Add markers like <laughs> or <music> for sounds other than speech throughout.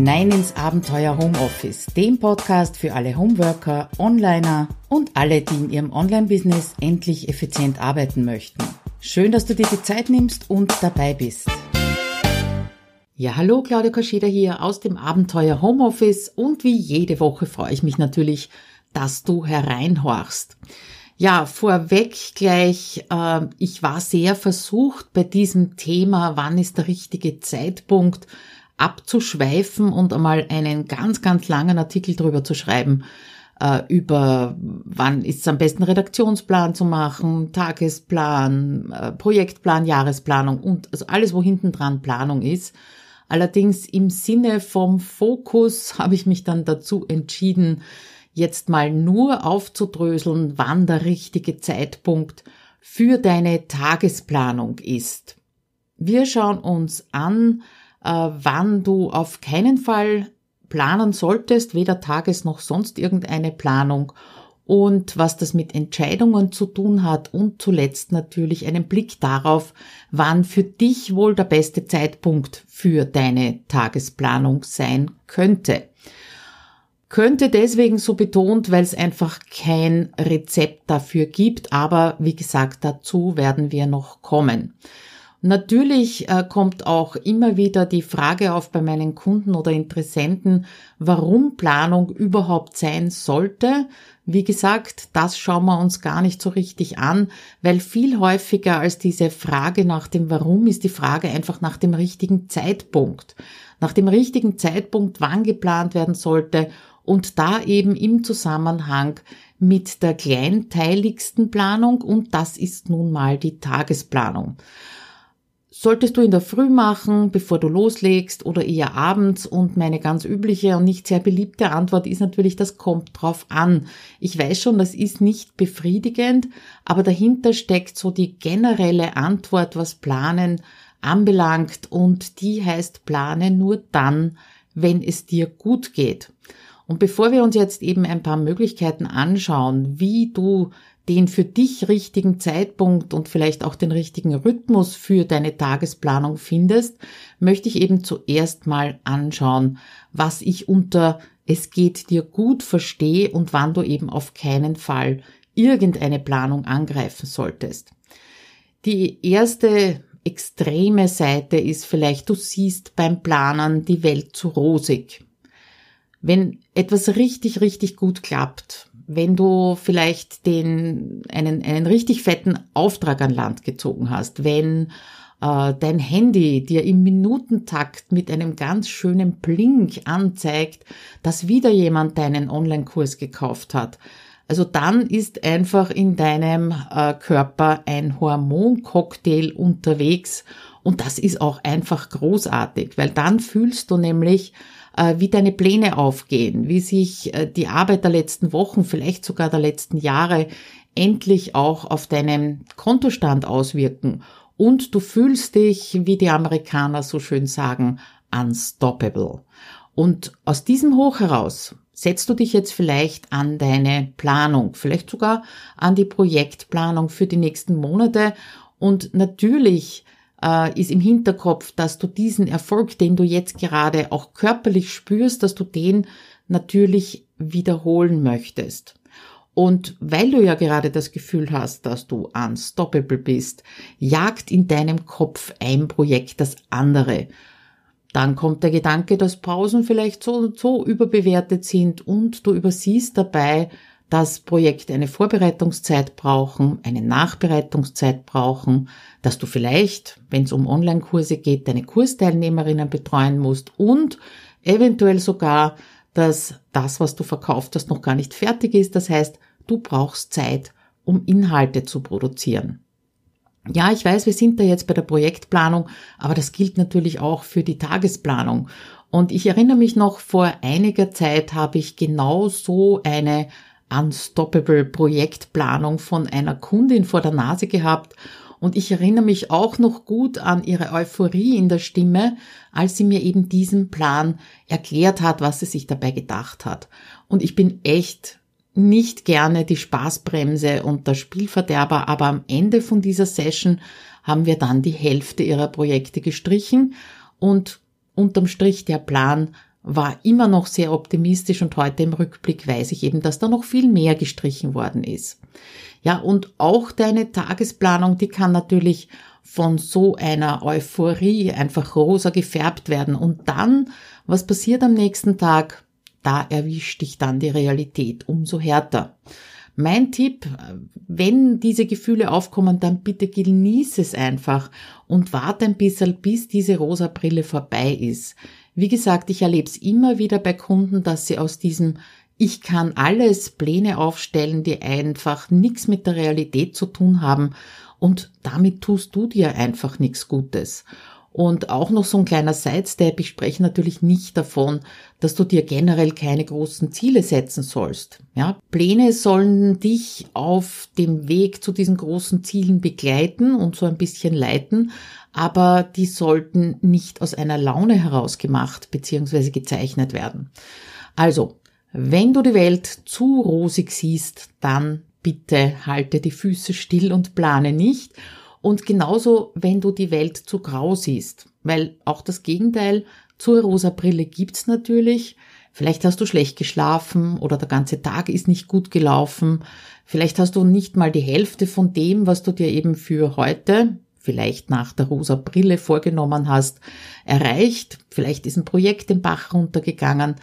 hinein ins Abenteuer Homeoffice, dem Podcast für alle Homeworker, Onliner und alle, die in ihrem Online-Business endlich effizient arbeiten möchten. Schön, dass du dir die Zeit nimmst und dabei bist. Ja, hallo, Claudia Kascheda hier aus dem Abenteuer Homeoffice und wie jede Woche freue ich mich natürlich, dass du hereinhorchst. Ja, vorweg gleich, äh, ich war sehr versucht bei diesem Thema, wann ist der richtige Zeitpunkt, abzuschweifen und einmal einen ganz, ganz langen Artikel drüber zu schreiben, äh, über wann ist es am besten Redaktionsplan zu machen, Tagesplan, äh, Projektplan, Jahresplanung und also alles, wo hinten dran Planung ist. Allerdings im Sinne vom Fokus <laughs> habe ich mich dann dazu entschieden, jetzt mal nur aufzudröseln, wann der richtige Zeitpunkt für deine Tagesplanung ist. Wir schauen uns an, wann du auf keinen Fall planen solltest, weder Tages- noch sonst irgendeine Planung und was das mit Entscheidungen zu tun hat und zuletzt natürlich einen Blick darauf, wann für dich wohl der beste Zeitpunkt für deine Tagesplanung sein könnte. Könnte deswegen so betont, weil es einfach kein Rezept dafür gibt, aber wie gesagt, dazu werden wir noch kommen. Natürlich äh, kommt auch immer wieder die Frage auf bei meinen Kunden oder Interessenten, warum Planung überhaupt sein sollte. Wie gesagt, das schauen wir uns gar nicht so richtig an, weil viel häufiger als diese Frage nach dem Warum ist die Frage einfach nach dem richtigen Zeitpunkt. Nach dem richtigen Zeitpunkt, wann geplant werden sollte und da eben im Zusammenhang mit der kleinteiligsten Planung und das ist nun mal die Tagesplanung. Solltest du in der Früh machen, bevor du loslegst oder eher abends und meine ganz übliche und nicht sehr beliebte Antwort ist natürlich, das kommt drauf an. Ich weiß schon, das ist nicht befriedigend, aber dahinter steckt so die generelle Antwort, was Planen anbelangt und die heißt plane nur dann, wenn es dir gut geht. Und bevor wir uns jetzt eben ein paar Möglichkeiten anschauen, wie du den für dich richtigen Zeitpunkt und vielleicht auch den richtigen Rhythmus für deine Tagesplanung findest, möchte ich eben zuerst mal anschauen, was ich unter es geht dir gut verstehe und wann du eben auf keinen Fall irgendeine Planung angreifen solltest. Die erste extreme Seite ist vielleicht, du siehst beim Planen die Welt zu rosig. Wenn etwas richtig, richtig gut klappt, wenn du vielleicht den, einen, einen richtig fetten Auftrag an Land gezogen hast, wenn äh, dein Handy dir im Minutentakt mit einem ganz schönen Blink anzeigt, dass wieder jemand deinen Online-Kurs gekauft hat. Also dann ist einfach in deinem äh, Körper ein Hormoncocktail unterwegs und das ist auch einfach großartig, weil dann fühlst du nämlich, wie deine Pläne aufgehen, wie sich äh, die Arbeit der letzten Wochen, vielleicht sogar der letzten Jahre endlich auch auf deinen Kontostand auswirken. Und du fühlst dich, wie die Amerikaner so schön sagen, unstoppable. Und aus diesem Hoch heraus setzt du dich jetzt vielleicht an deine Planung, vielleicht sogar an die Projektplanung für die nächsten Monate. Und natürlich äh, ist im Hinterkopf, dass du diesen Erfolg, den du jetzt gerade auch körperlich spürst, dass du den natürlich wiederholen möchtest. Und weil du ja gerade das Gefühl hast, dass du unstoppable bist, jagt in deinem Kopf ein Projekt das andere. Dann kommt der Gedanke, dass Pausen vielleicht so und so überbewertet sind und du übersiehst dabei, dass Projekte eine Vorbereitungszeit brauchen, eine Nachbereitungszeit brauchen, dass du vielleicht, wenn es um Online-Kurse geht, deine Kursteilnehmerinnen betreuen musst und eventuell sogar, dass das, was du verkauft hast, noch gar nicht fertig ist. Das heißt, du brauchst Zeit, um Inhalte zu produzieren. Ja, ich weiß, wir sind da jetzt bei der Projektplanung, aber das gilt natürlich auch für die Tagesplanung. Und ich erinnere mich noch, vor einiger Zeit habe ich genau so eine Unstoppable Projektplanung von einer Kundin vor der Nase gehabt und ich erinnere mich auch noch gut an ihre Euphorie in der Stimme, als sie mir eben diesen Plan erklärt hat, was sie sich dabei gedacht hat. Und ich bin echt nicht gerne die Spaßbremse und der Spielverderber, aber am Ende von dieser Session haben wir dann die Hälfte ihrer Projekte gestrichen und unterm Strich der Plan war immer noch sehr optimistisch und heute im Rückblick weiß ich eben, dass da noch viel mehr gestrichen worden ist. Ja, und auch deine Tagesplanung, die kann natürlich von so einer Euphorie einfach rosa gefärbt werden. Und dann, was passiert am nächsten Tag? Da erwischt dich dann die Realität umso härter. Mein Tipp, wenn diese Gefühle aufkommen, dann bitte genieß es einfach und warte ein bisschen, bis diese rosa Brille vorbei ist. Wie gesagt, ich erlebe es immer wieder bei Kunden, dass sie aus diesem ich kann alles Pläne aufstellen, die einfach nichts mit der Realität zu tun haben und damit tust du dir einfach nichts Gutes. Und auch noch so ein kleiner Sidestep, ich spreche natürlich nicht davon, dass du dir generell keine großen Ziele setzen sollst. Ja, Pläne sollen dich auf dem Weg zu diesen großen Zielen begleiten und so ein bisschen leiten, aber die sollten nicht aus einer Laune heraus gemacht bzw. gezeichnet werden. Also, wenn du die Welt zu rosig siehst, dann bitte halte die Füße still und plane nicht. Und genauso, wenn du die Welt zu grau siehst, weil auch das Gegenteil zur rosa Brille gibt's natürlich. Vielleicht hast du schlecht geschlafen oder der ganze Tag ist nicht gut gelaufen. Vielleicht hast du nicht mal die Hälfte von dem, was du dir eben für heute, vielleicht nach der rosa Brille vorgenommen hast, erreicht. Vielleicht ist ein Projekt den Bach runtergegangen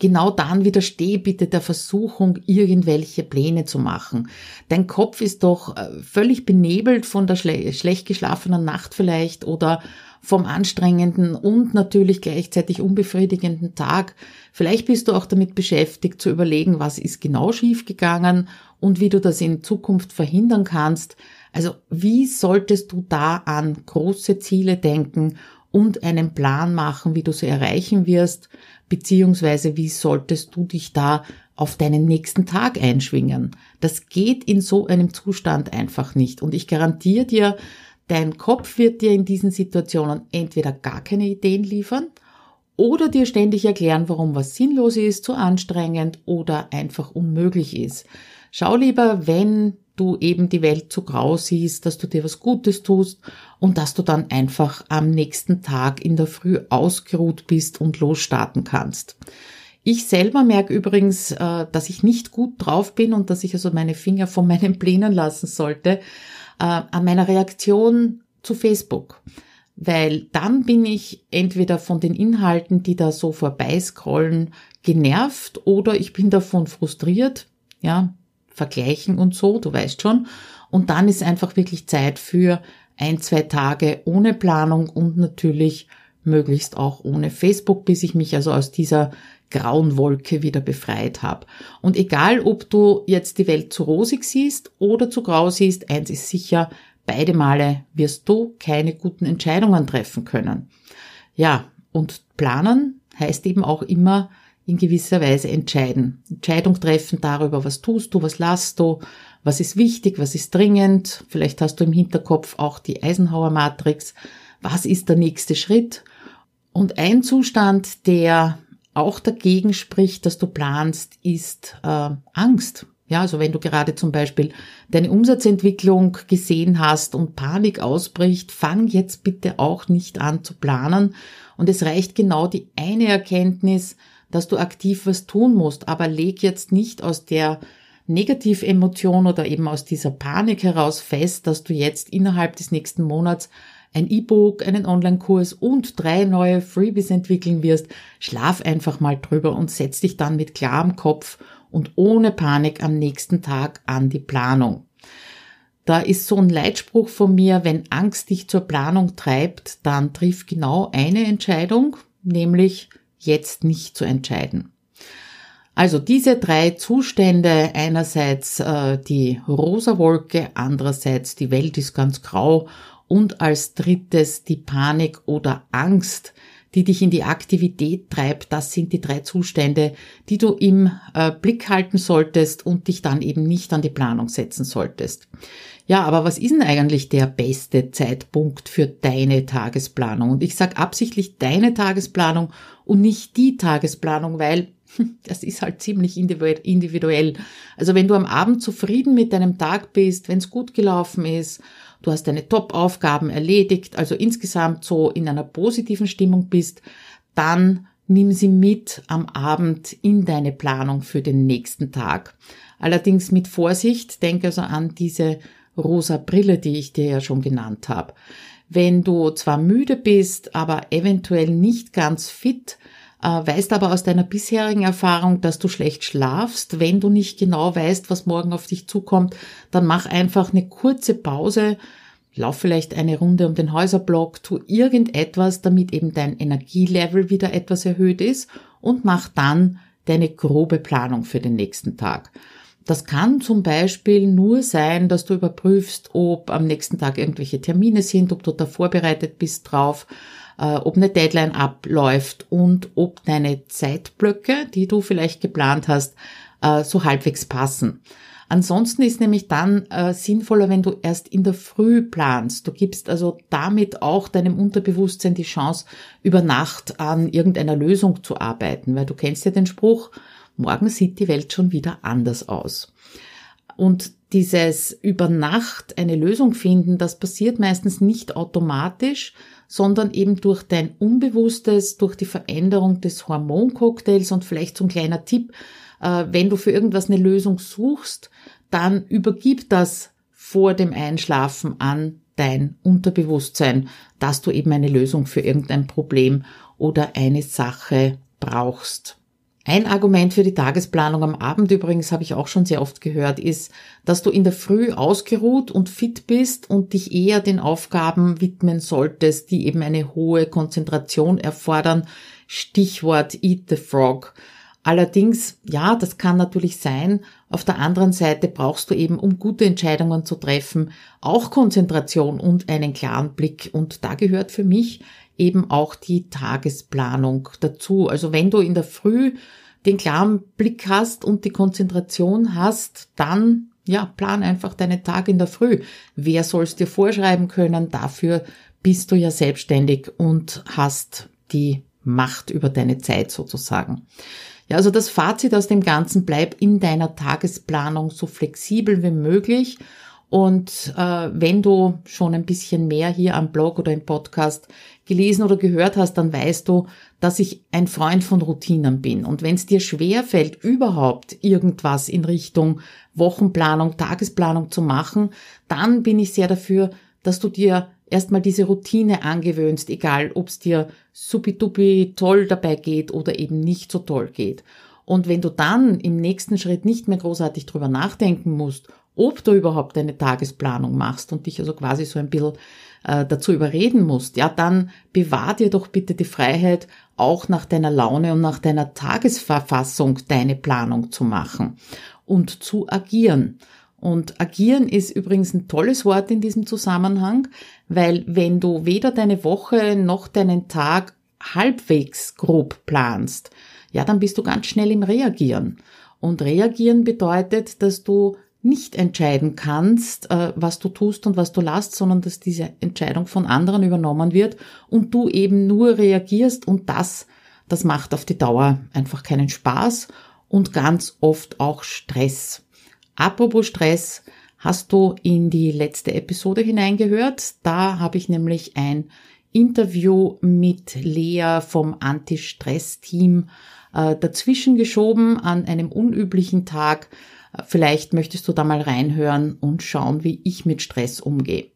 genau dann widersteh bitte der Versuchung, irgendwelche Pläne zu machen. Dein Kopf ist doch äh, völlig benebelt von der schle schlecht geschlafenen Nacht vielleicht oder vom anstrengenden und natürlich gleichzeitig unbefriedigenden Tag. Vielleicht bist du auch damit beschäftigt zu überlegen, was ist genau schiefgegangen und wie du das in Zukunft verhindern kannst. Also wie solltest du da an große Ziele denken und einen Plan machen, wie du sie erreichen wirst, beziehungsweise wie solltest du dich da auf deinen nächsten Tag einschwingen. Das geht in so einem Zustand einfach nicht. Und ich garantiere dir, dein Kopf wird dir in diesen Situationen entweder gar keine Ideen liefern oder dir ständig erklären, warum was sinnlos ist, zu anstrengend oder einfach unmöglich ist. Schau lieber, wenn du eben die Welt zu grau siehst, dass du dir was Gutes tust und dass du dann einfach am nächsten Tag in der Früh ausgeruht bist und losstarten kannst. Ich selber merke übrigens, äh, dass ich nicht gut drauf bin und dass ich also meine Finger von meinen Plänen lassen sollte, äh, an meiner Reaktion zu Facebook. Weil dann bin ich entweder von den Inhalten, die da so vorbeiscrollen, genervt oder ich bin davon frustriert. Ja, vergleichen und so, du weißt schon. Und dann ist einfach wirklich Zeit für ein, zwei Tage ohne Planung und natürlich möglichst auch ohne Facebook, bis ich mich also aus dieser grauen Wolke wieder befreit habe. Und egal, ob du jetzt die Welt zu rosig siehst oder zu grau siehst, eins ist sicher, beide Male wirst du keine guten Entscheidungen treffen können. Ja, und planen heißt eben auch immer in gewisser Weise entscheiden. Entscheidung treffen darüber, was tust du, was lasst du, was ist wichtig, was ist dringend. Vielleicht hast du im Hinterkopf auch die Eisenhower Matrix. Was ist der nächste Schritt? Und ein Zustand, der auch dagegen spricht, dass du planst, ist äh, Angst. Ja, also wenn du gerade zum Beispiel deine Umsatzentwicklung gesehen hast und Panik ausbricht, fang jetzt bitte auch nicht an zu planen. Und es reicht genau die eine Erkenntnis, dass du aktiv was tun musst, aber leg jetzt nicht aus der Negativemotion oder eben aus dieser Panik heraus fest, dass du jetzt innerhalb des nächsten Monats ein E-Book, einen Online-Kurs und drei neue Freebies entwickeln wirst. Schlaf einfach mal drüber und setz dich dann mit klarem Kopf und ohne Panik am nächsten Tag an die Planung. Da ist so ein Leitspruch von mir, wenn Angst dich zur Planung treibt, dann triff genau eine Entscheidung, nämlich jetzt nicht zu entscheiden. Also diese drei Zustände, einerseits äh, die rosa Wolke, andererseits die Welt ist ganz grau und als drittes die Panik oder Angst, die dich in die Aktivität treibt, das sind die drei Zustände, die du im äh, Blick halten solltest und dich dann eben nicht an die Planung setzen solltest. Ja, aber was ist denn eigentlich der beste Zeitpunkt für deine Tagesplanung? Und ich sage absichtlich deine Tagesplanung und nicht die Tagesplanung, weil <laughs> das ist halt ziemlich individuell. Also wenn du am Abend zufrieden mit deinem Tag bist, wenn es gut gelaufen ist, du hast deine Top-Aufgaben erledigt, also insgesamt so in einer positiven Stimmung bist, dann nimm sie mit am Abend in deine Planung für den nächsten Tag. Allerdings mit Vorsicht, denk also an diese rosa Brille, die ich dir ja schon genannt habe. Wenn du zwar müde bist, aber eventuell nicht ganz fit, weißt aber aus deiner bisherigen Erfahrung, dass du schlecht schlafst, wenn du nicht genau weißt, was morgen auf dich zukommt, dann mach einfach eine kurze Pause, lauf vielleicht eine Runde um den Häuserblock, tu irgendetwas, damit eben dein Energielevel wieder etwas erhöht ist und mach dann deine grobe Planung für den nächsten Tag. Das kann zum Beispiel nur sein, dass du überprüfst, ob am nächsten Tag irgendwelche Termine sind, ob du da vorbereitet bist drauf, äh, ob eine Deadline abläuft und ob deine Zeitblöcke, die du vielleicht geplant hast, äh, so halbwegs passen. Ansonsten ist nämlich dann äh, sinnvoller, wenn du erst in der Früh planst. Du gibst also damit auch deinem Unterbewusstsein die Chance, über Nacht an irgendeiner Lösung zu arbeiten, weil du kennst ja den Spruch, morgen sieht die Welt schon wieder anders aus. Und dieses über Nacht eine Lösung finden, das passiert meistens nicht automatisch, sondern eben durch dein Unbewusstes, durch die Veränderung des Hormoncocktails und vielleicht so ein kleiner Tipp, äh, wenn du für irgendwas eine Lösung suchst, dann übergib das vor dem Einschlafen an dein Unterbewusstsein, dass du eben eine Lösung für irgendein Problem oder eine Sache brauchst. Ein Argument für die Tagesplanung am Abend übrigens habe ich auch schon sehr oft gehört, ist, dass du in der Früh ausgeruht und fit bist und dich eher den Aufgaben widmen solltest, die eben eine hohe Konzentration erfordern. Stichwort Eat the Frog. Allerdings, ja, das kann natürlich sein. Auf der anderen Seite brauchst du eben, um gute Entscheidungen zu treffen, auch Konzentration und einen klaren Blick. Und da gehört für mich eben auch die Tagesplanung dazu. Also wenn du in der Früh den klaren Blick hast und die Konzentration hast, dann ja, plan einfach deine Tage in der Früh. Wer soll es dir vorschreiben können? Dafür bist du ja selbstständig und hast die Macht über deine Zeit sozusagen. Ja, also das Fazit aus dem Ganzen, bleib in deiner Tagesplanung so flexibel wie möglich. Und äh, wenn du schon ein bisschen mehr hier am Blog oder im Podcast gelesen oder gehört hast, dann weißt du, dass ich ein Freund von Routinen bin. Und wenn es dir schwer fällt, überhaupt irgendwas in Richtung Wochenplanung, Tagesplanung zu machen, dann bin ich sehr dafür, dass du dir erstmal diese Routine angewöhnst, egal ob es dir supidupi toll dabei geht oder eben nicht so toll geht. Und wenn du dann im nächsten Schritt nicht mehr großartig drüber nachdenken musst, ob du überhaupt eine Tagesplanung machst und dich also quasi so ein bisschen äh, dazu überreden musst, ja, dann bewahr dir doch bitte die Freiheit, auch nach deiner Laune und nach deiner Tagesverfassung deine Planung zu machen und zu agieren. Und agieren ist übrigens ein tolles Wort in diesem Zusammenhang, weil wenn du weder deine Woche noch deinen Tag halbwegs grob planst, ja, dann bist du ganz schnell im Reagieren. Und reagieren bedeutet, dass du nicht entscheiden kannst, äh, was du tust und was du lässt, sondern dass diese Entscheidung von anderen übernommen wird und du eben nur reagierst und das, das macht auf die Dauer einfach keinen Spaß und ganz oft auch Stress. Apropos Stress, hast du in die letzte Episode hineingehört? Da habe ich nämlich ein Interview mit Lea vom Anti-Stress-Team äh, dazwischen geschoben an einem unüblichen Tag. Vielleicht möchtest du da mal reinhören und schauen, wie ich mit Stress umgehe.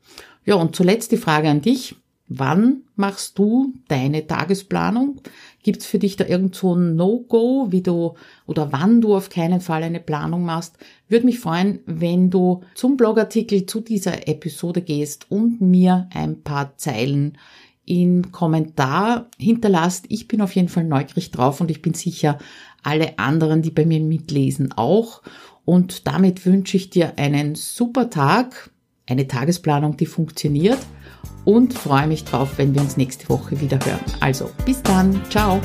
Ja, und zuletzt die Frage an dich. Wann machst du deine Tagesplanung? Gibt es für dich da irgend so ein No-Go, wie du oder wann du auf keinen Fall eine Planung machst? Würde mich freuen, wenn du zum Blogartikel zu dieser Episode gehst und mir ein paar Zeilen im Kommentar hinterlasst. Ich bin auf jeden Fall neugierig drauf und ich bin sicher, alle anderen, die bei mir mitlesen, auch. Und damit wünsche ich dir einen super Tag, eine Tagesplanung, die funktioniert und freue mich drauf, wenn wir uns nächste Woche wieder hören. Also bis dann, ciao.